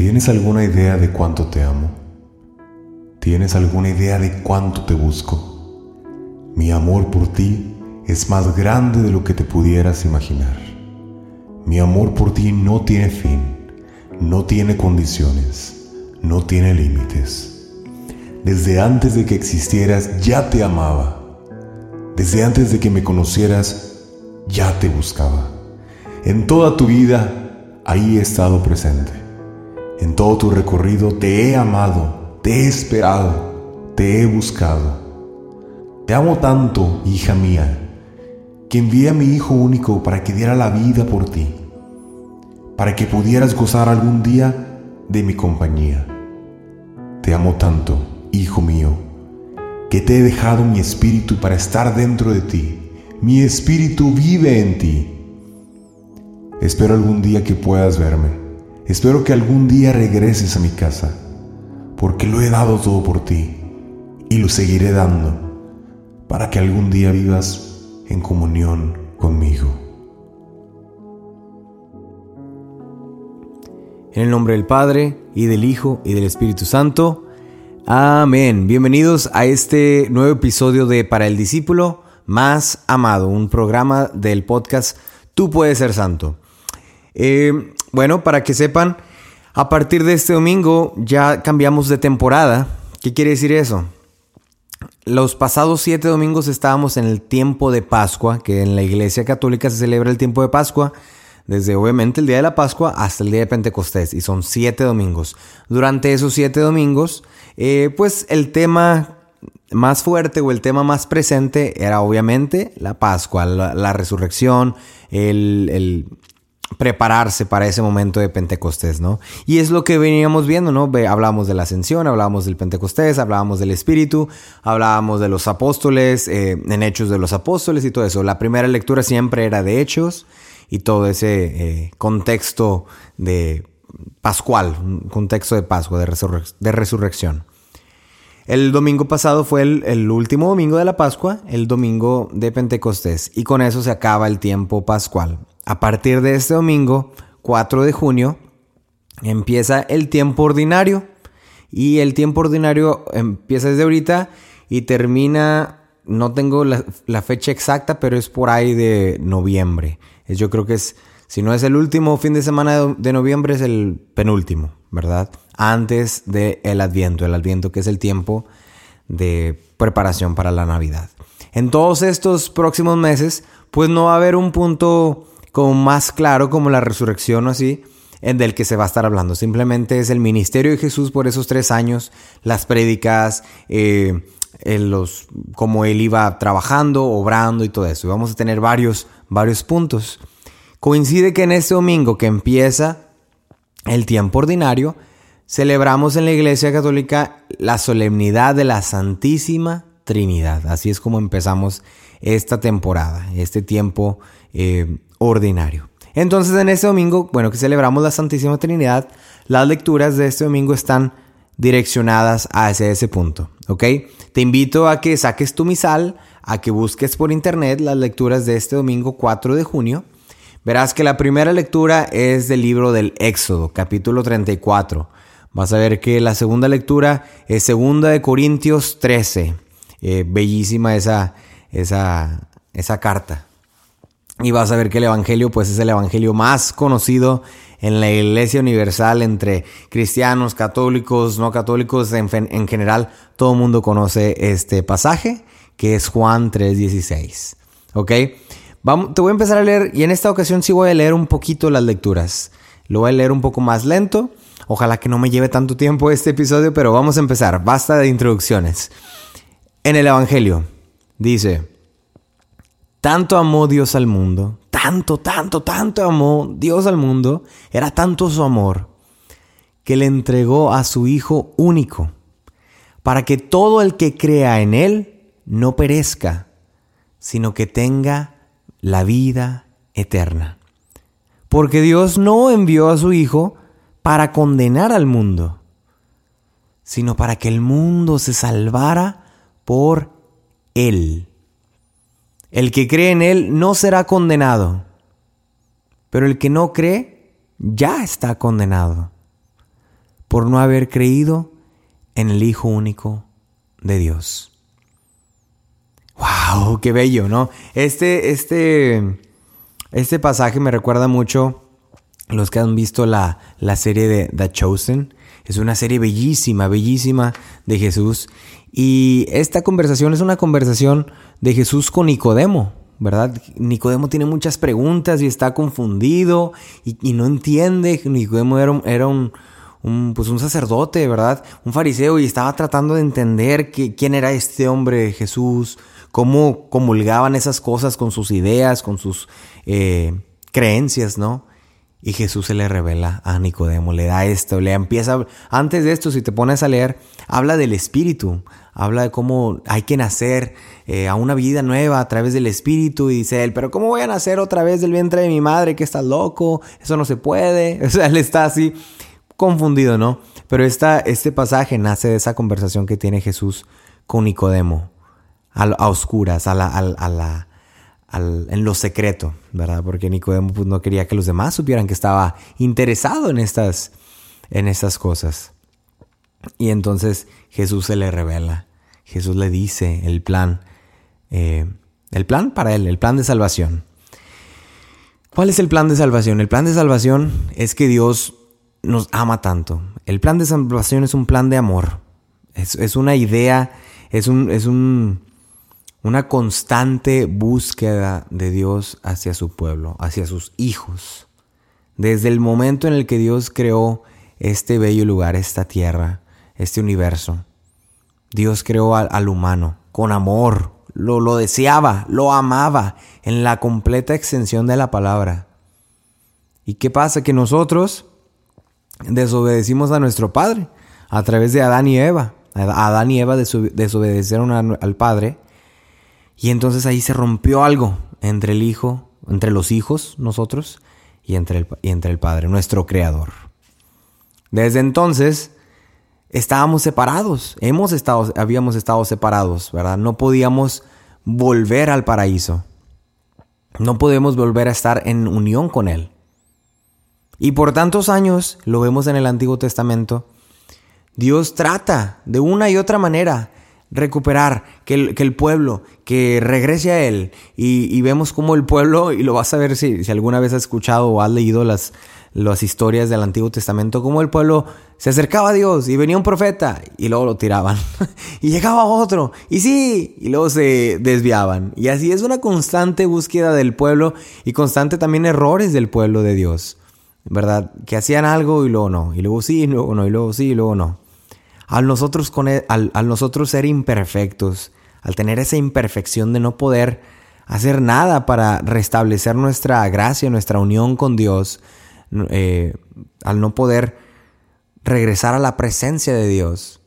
¿Tienes alguna idea de cuánto te amo? ¿Tienes alguna idea de cuánto te busco? Mi amor por ti es más grande de lo que te pudieras imaginar. Mi amor por ti no tiene fin, no tiene condiciones, no tiene límites. Desde antes de que existieras ya te amaba. Desde antes de que me conocieras ya te buscaba. En toda tu vida ahí he estado presente. En todo tu recorrido te he amado, te he esperado, te he buscado. Te amo tanto, hija mía, que envié a mi Hijo único para que diera la vida por ti, para que pudieras gozar algún día de mi compañía. Te amo tanto, Hijo mío, que te he dejado mi espíritu para estar dentro de ti. Mi espíritu vive en ti. Espero algún día que puedas verme Espero que algún día regreses a mi casa, porque lo he dado todo por ti y lo seguiré dando para que algún día vivas en comunión conmigo. En el nombre del Padre, y del Hijo, y del Espíritu Santo. Amén. Bienvenidos a este nuevo episodio de Para el Discípulo Más Amado, un programa del podcast Tú puedes ser santo. Eh, bueno, para que sepan, a partir de este domingo ya cambiamos de temporada. ¿Qué quiere decir eso? Los pasados siete domingos estábamos en el tiempo de Pascua, que en la Iglesia Católica se celebra el tiempo de Pascua, desde obviamente el día de la Pascua hasta el día de Pentecostés, y son siete domingos. Durante esos siete domingos, eh, pues el tema más fuerte o el tema más presente era obviamente la Pascua, la, resurrección, el, prepararse para ese momento de Pentecostés, ¿no? Y es lo que veníamos viendo, ¿no? Hablábamos de la ascensión, hablábamos del Pentecostés, hablábamos del Espíritu, hablábamos de los apóstoles, eh, en Hechos de los apóstoles y todo eso. La primera lectura siempre era de Hechos y todo ese eh, contexto de pascual, un contexto de Pascua, de, resurrección. El domingo pasado fue el, último domingo de la Pascua, el domingo de Pentecostés, y con eso se acaba el tiempo pascual. A partir de este domingo, 4 de junio, empieza el tiempo ordinario. Y el tiempo ordinario empieza desde ahorita y termina, no tengo la, fecha exacta, pero es por ahí de noviembre. Yo creo que es, si no es el último fin de semana de, noviembre, es el penúltimo, ¿verdad? Antes del el Adviento, el Adviento que es el tiempo de preparación para la Navidad. En todos estos próximos meses, pues no va a haber un punto como más claro como la resurrección o así, en del que se va a estar hablando. Simplemente es el ministerio de Jesús por esos tres años, las prédicas, eh, cómo él iba trabajando, obrando y todo eso. Vamos a tener varios, varios puntos. Coincide que en este domingo que empieza el tiempo ordinario, celebramos en la Iglesia Católica la solemnidad de la Santísima Trinidad. Así es como empezamos esta temporada, este tiempo eh, ordinario. Entonces en este domingo, bueno, que celebramos la Santísima Trinidad, las lecturas de este domingo están direccionadas hacia ese punto, ¿ok? Te invito a que saques tu misal, a que busques por internet las lecturas de este domingo 4 de junio. Verás que la primera lectura es del libro del Éxodo, capítulo 34. Vas a ver que la segunda lectura es segunda de Corintios 13. Eh, bellísima esa, esa, esa carta. Y vas a ver que el Evangelio pues es el Evangelio más conocido en la Iglesia Universal entre cristianos, católicos, no católicos, en, en general todo el mundo conoce este pasaje que es Juan 3:16. ¿Ok? Vamos, te voy a empezar a leer y en esta ocasión sí voy a leer un poquito las lecturas. Lo voy a leer un poco más lento. Ojalá que no me lleve tanto tiempo este episodio, pero vamos a empezar. Basta de introducciones. En el Evangelio dice, tanto amó Dios al mundo, tanto, tanto, tanto amó Dios al mundo, era tanto su amor, que le entregó a su Hijo único, para que todo el que crea en Él no perezca, sino que tenga la vida eterna. Porque Dios no envió a su Hijo para condenar al mundo, sino para que el mundo se salvara por Él. El que cree en Él no será condenado, pero el que no cree ya está condenado por no haber creído en el Hijo único de Dios. ¡Wow! ¡Qué bello, ¿no? Este, este, este pasaje me recuerda mucho los que han visto la, la serie de The Chosen. Es una serie bellísima, bellísima de Jesús. Y esta conversación es una conversación de Jesús con Nicodemo, ¿verdad? Nicodemo tiene muchas preguntas y está confundido y, no entiende. Nicodemo era, era un, pues un sacerdote, ¿verdad? Un fariseo y estaba tratando de entender quién era este hombre Jesús, cómo comulgaban esas cosas con sus ideas, con sus eh, creencias, ¿no? Y Jesús se le revela a Nicodemo, le da esto, le empieza, antes de esto, si te pones a leer, habla del Espíritu, habla de cómo hay que nacer eh, a una vida nueva a través del Espíritu y dice él, pero ¿cómo voy a nacer otra vez del vientre de mi madre que está loco? Eso no se puede. O sea, él está así confundido, ¿no? Pero esta, este pasaje nace de esa conversación que tiene Jesús con Nicodemo, a, oscuras, a la, a la en lo secreto, ¿verdad? Porque Nicodemo pues, no quería que los demás supieran que estaba interesado en estas, en estas cosas. Y entonces Jesús se le revela, Jesús le dice el plan, eh, el plan para él, el plan de salvación. ¿Cuál es el plan de salvación? El plan de salvación es que Dios nos ama tanto. El plan de salvación es un plan de amor. Es, es una idea, es un, es un, una constante búsqueda de Dios hacia su pueblo, hacia sus hijos. Desde el momento en el que Dios creó este bello lugar, esta tierra, este universo, Dios creó al, humano con amor, lo, lo deseaba, lo amaba en la completa extensión de la palabra. ¿Y qué pasa? Que nosotros desobedecimos a nuestro Padre a través de Adán y Eva. Adán y Eva desobedecieron al Padre y entonces ahí se rompió algo entre el Hijo, entre los hijos, nosotros, y entre el, y entre el Padre, nuestro Creador. Desde entonces estábamos separados, hemos estado, habíamos estado separados, ¿verdad? No podíamos volver al paraíso. No podemos volver a estar en unión con Él. Y por tantos años, lo vemos en el Antiguo Testamento, Dios trata de una y otra manera recuperar, que el, que el, pueblo, que regrese a Él. Y, vemos cómo el pueblo, y lo vas a ver si, si alguna vez has escuchado o has leído las, las historias del Antiguo Testamento, cómo el pueblo se acercaba a Dios y venía un profeta y luego lo tiraban. y llegaba otro, y sí, y luego se desviaban. Y así es una constante búsqueda del pueblo y constante también errores del pueblo de Dios. ¿Verdad? Que hacían algo y luego no, y luego sí, y luego no, y luego sí, y luego no al nosotros, con e, al, nosotros ser imperfectos, al tener esa imperfección de no poder hacer nada para restablecer nuestra gracia, nuestra unión con Dios, eh, al no poder regresar a la presencia de Dios.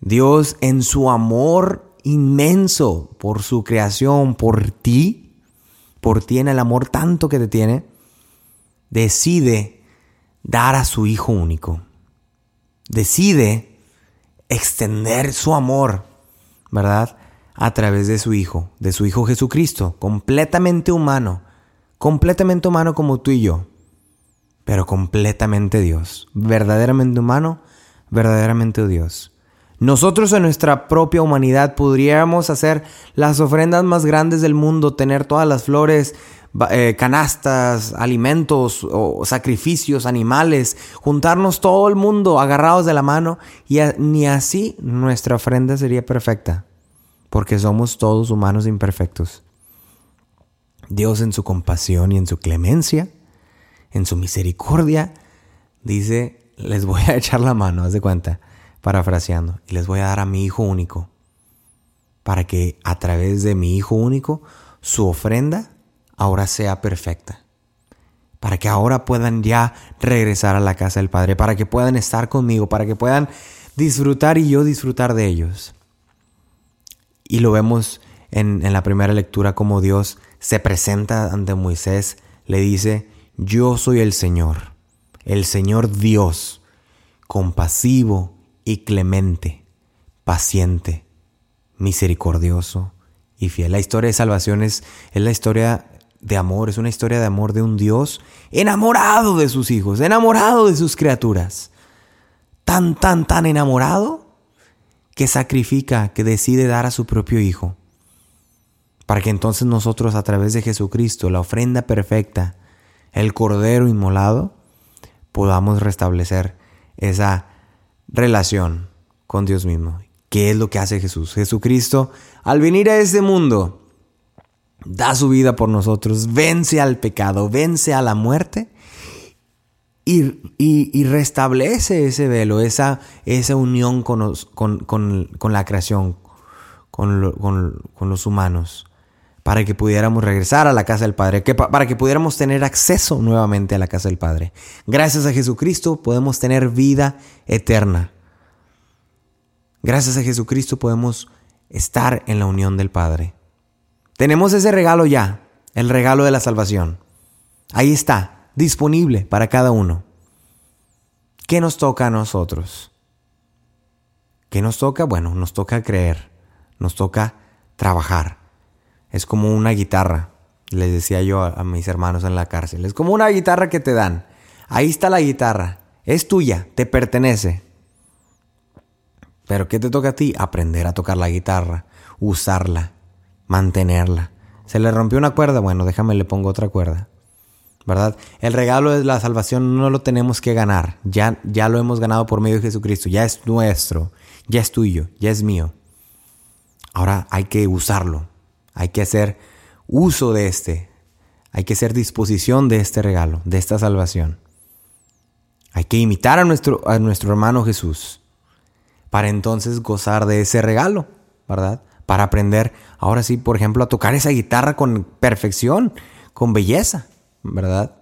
Dios en su amor inmenso por su creación, por ti, por ti en el amor tanto que te tiene, decide dar a su Hijo único. Decide extender su amor, ¿verdad? A través de su Hijo, de su Hijo Jesucristo, completamente humano, completamente humano como tú y yo, pero completamente Dios, verdaderamente humano, verdaderamente Dios. Nosotros en nuestra propia humanidad podríamos hacer las ofrendas más grandes del mundo, tener todas las flores, eh, canastas, alimentos o sacrificios, animales, juntarnos todo el mundo agarrados de la mano y ni así nuestra ofrenda sería perfecta, porque somos todos humanos imperfectos. Dios en su compasión y en su clemencia, en su misericordia, dice, les voy a echar la mano, haz de cuenta, parafraseando, y les voy a dar a mi hijo único, para que a través de mi hijo único, su ofrenda ahora sea perfecta. para que ahora puedan ya regresar a la casa del Padre, para que puedan estar conmigo, para que puedan disfrutar y yo disfrutar de ellos. Y lo vemos en, en la primera lectura como Dios se presenta ante Moisés, le dice, yo soy el Señor, el Señor Dios, compasivo y clemente, paciente, misericordioso y fiel. La historia de salvación es, es la historia de amor, es una historia de amor de un Dios enamorado de sus hijos, enamorado de sus criaturas. Tan, tan, tan enamorado que sacrifica, que decide dar a su propio hijo. Para que entonces nosotros a través de Jesucristo, la ofrenda perfecta, el cordero inmolado, podamos restablecer esa relación con Dios mismo. ¿Qué es lo que hace Jesús? Jesucristo, al venir a este mundo, da su vida por nosotros, vence al pecado, vence a la muerte y, restablece ese velo, esa, esa unión con, con, la creación, con, los humanos, para que pudiéramos regresar a la casa del Padre, que, para que pudiéramos tener acceso nuevamente a la casa del Padre. Gracias a Jesucristo podemos tener vida eterna. Gracias a Jesucristo podemos estar en la unión del Padre. Tenemos ese regalo ya, el regalo de la salvación. Ahí está, disponible para cada uno. ¿Qué nos toca a nosotros? ¿Qué nos toca? Bueno, nos toca creer, nos toca trabajar. Es como una guitarra, les decía yo a, mis hermanos en la cárcel. Es como una guitarra que te dan. Ahí está la guitarra, es tuya, te pertenece. Pero ¿qué te toca a ti? Aprender a tocar la guitarra, usarla, mantenerla. Se le rompió una cuerda, bueno, déjame le pongo otra cuerda. ¿Verdad? El regalo de la salvación no lo tenemos que ganar, ya, ya lo hemos ganado por medio de Jesucristo, ya es nuestro, ya es tuyo, ya es mío. Ahora hay que usarlo, hay que hacer uso de este, hay que hacer disposición de este regalo, de esta salvación. Hay que imitar a nuestro, a nuestro hermano Jesús para entonces gozar de ese regalo, ¿verdad? Para aprender, ahora sí, por ejemplo, a tocar esa guitarra con perfección, con belleza, ¿verdad?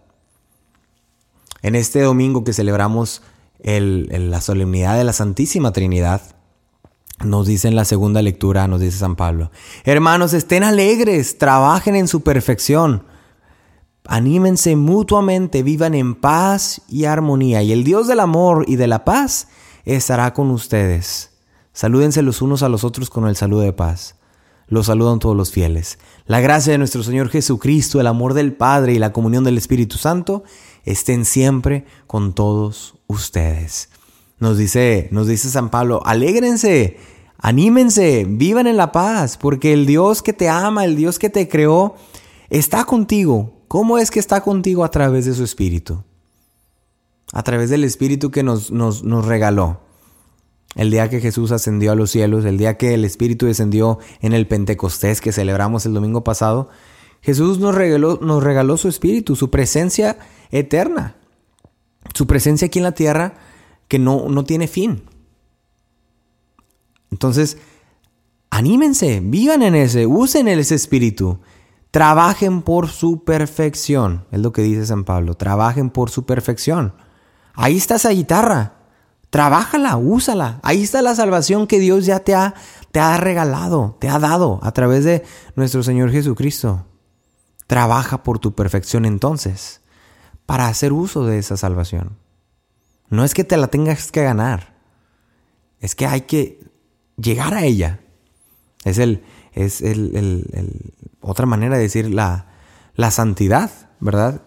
En este domingo que celebramos la solemnidad de la Santísima Trinidad, nos dice en la segunda lectura, nos dice San Pablo, hermanos, estén alegres, trabajen en su perfección, anímense mutuamente, vivan en paz y armonía, y el Dios del amor y de la paz estará con ustedes. Salúdense los unos a los otros con el saludo de paz. Los saludan todos los fieles. La gracia de nuestro Señor Jesucristo, el amor del Padre y la comunión del Espíritu Santo estén siempre con todos ustedes. Nos dice, nos dice San Pablo, alégrense, anímense, vivan en la paz, porque el Dios que te ama, el Dios que te creó, está contigo. ¿Cómo es que está contigo a través de su Espíritu? A través del Espíritu que nos, nos, nos regaló el día que Jesús ascendió a los cielos, el día que el Espíritu descendió en el Pentecostés que celebramos el domingo pasado, Jesús nos regaló, nos regaló su Espíritu, su presencia eterna, su presencia aquí en la tierra que no, no tiene fin. Entonces, anímense, vivan en ese, usen ese Espíritu, trabajen por su perfección, es lo que dice San Pablo, trabajen por su perfección. Ahí está esa guitarra. Trabájala, úsala. Ahí está la salvación que Dios ya te ha, te ha regalado, te ha dado a través de nuestro Señor Jesucristo. Trabaja por tu perfección entonces, para hacer uso de esa salvación. No es que te la tengas que ganar, es que hay que llegar a ella. Es el, es el, otra manera de decir la, la santidad, ¿verdad?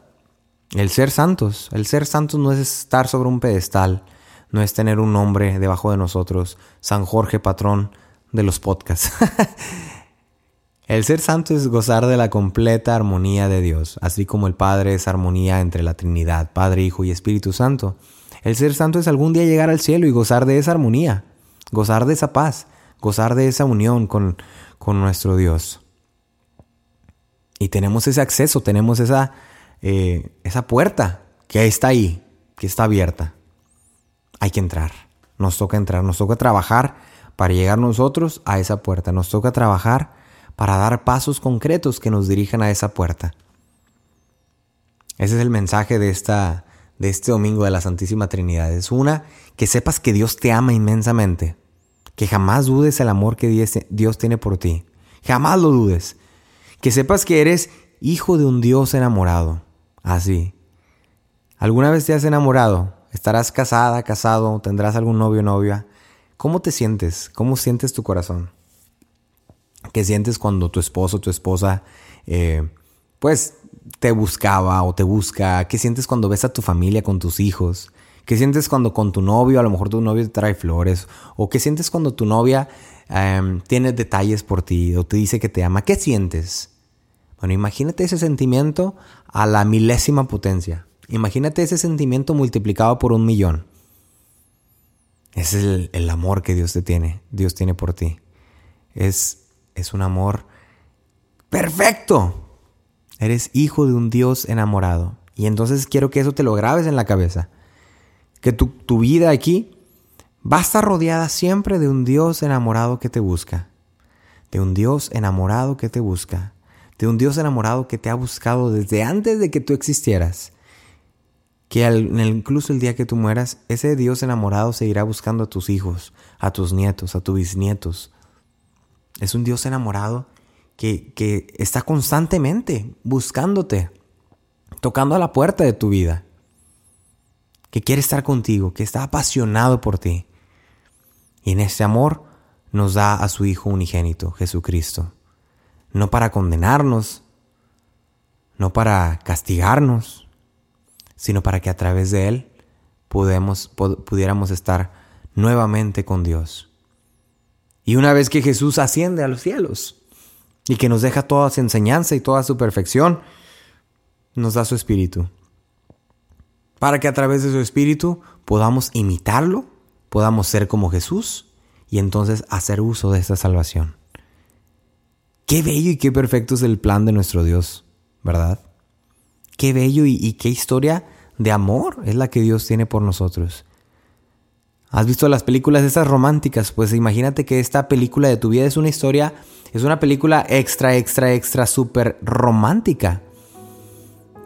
El ser santos. El ser santos no es estar sobre un pedestal no es tener un nombre debajo de nosotros, San Jorge, patrón de los podcasts. el ser santo es gozar de la completa armonía de Dios, así como el Padre es armonía entre la Trinidad, Padre, Hijo y Espíritu Santo. El ser santo es algún día llegar al cielo y gozar de esa armonía, gozar de esa paz, gozar de esa unión con, con nuestro Dios. Y tenemos ese acceso, tenemos esa, eh, esa puerta que está ahí, que está abierta hay que entrar. Nos toca entrar, nos toca trabajar para llegar nosotros a esa puerta. Nos toca trabajar para dar pasos concretos que nos dirijan a esa puerta. Ese es el mensaje de, esta, de este domingo de la Santísima Trinidad. Es una, que sepas que Dios te ama inmensamente. Que jamás dudes el amor que Dios tiene por ti. Jamás lo dudes. Que sepas que eres hijo de un Dios enamorado. Así. ¿Alguna vez te has enamorado? ¿Estarás casada, casado? ¿Tendrás algún novio o novia? ¿Cómo te sientes? ¿Cómo sientes tu corazón? ¿Qué sientes cuando tu esposo o tu esposa, eh, pues, te buscaba o te busca? ¿Qué sientes cuando ves a tu familia con tus hijos? ¿Qué sientes cuando con tu novio, a lo mejor tu novio te trae flores? ¿O qué sientes cuando tu novia em, tiene detalles por ti o te dice que te ama? ¿Qué sientes? Bueno, imagínate ese sentimiento a la milésima potencia. Imagínate ese sentimiento multiplicado por un millón. Ese es el, el amor que Dios te tiene, Dios tiene por ti. Es es un amor perfecto. Eres hijo de un Dios enamorado. Y entonces quiero que eso te lo grabes en la cabeza. Que tu, tu vida aquí va a estar rodeada siempre de un Dios enamorado que te busca. De un Dios enamorado que te busca. De un Dios enamorado que te ha buscado desde antes de que tú existieras. Que incluso el día que tú mueras, ese Dios enamorado seguirá buscando a tus hijos, a tus nietos, a tus bisnietos, es un Dios enamorado que, que está constantemente buscándote, tocando a la puerta de tu vida, que quiere estar contigo, que está apasionado por ti. Y en ese amor nos da a su Hijo unigénito, Jesucristo. No para condenarnos, no para castigarnos, sino para que a través de Él pudiéramos estar nuevamente con Dios. Y una vez que Jesús asciende a los cielos y que nos deja toda su enseñanza y toda su perfección, nos da su espíritu. Para que a través de su espíritu podamos imitarlo, podamos ser como Jesús y entonces hacer uso de esta salvación. Qué bello y qué perfecto es el plan de nuestro Dios, ¿verdad? Qué bello y, qué historia de amor es la que Dios tiene por nosotros. ¿Has visto las películas esas románticas? Pues imagínate que esta película de tu vida es una historia, es una película extra, extra, extra, súper romántica.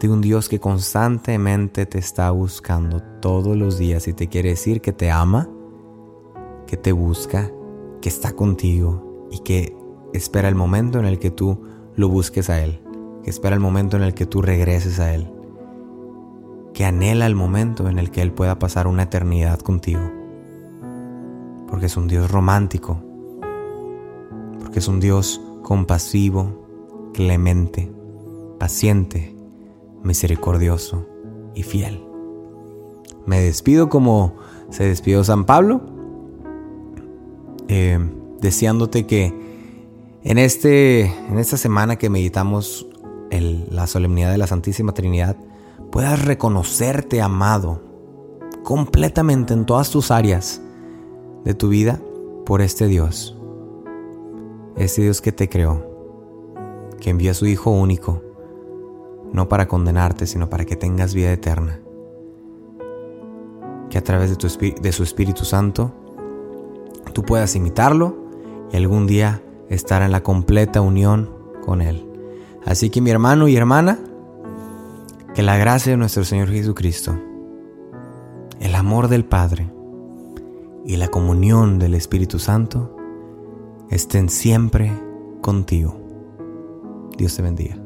De un Dios que constantemente te está buscando todos los días y te quiere decir que te ama, que te busca, que está contigo y que espera el momento en el que tú lo busques a Él, que espera el momento en el que tú regreses a Él, que anhela el momento en el que Él pueda pasar una eternidad contigo porque es un Dios romántico, porque es un Dios compasivo, clemente, paciente, misericordioso y fiel. Me despido como se despidió San Pablo, eh, deseándote que en, este, en esta semana que meditamos la solemnidad de la Santísima Trinidad, puedas reconocerte amado completamente en todas tus áreas de tu vida por este Dios. Este Dios que te creó, que envió a su Hijo único, no para condenarte, sino para que tengas vida eterna. Que a través de, su Espíritu Santo tú puedas imitarlo y algún día estar en la completa unión con Él. Así que mi hermano y hermana, que la gracia de nuestro Señor Jesucristo, el amor del Padre, y la comunión del Espíritu Santo estén siempre contigo. Dios te bendiga.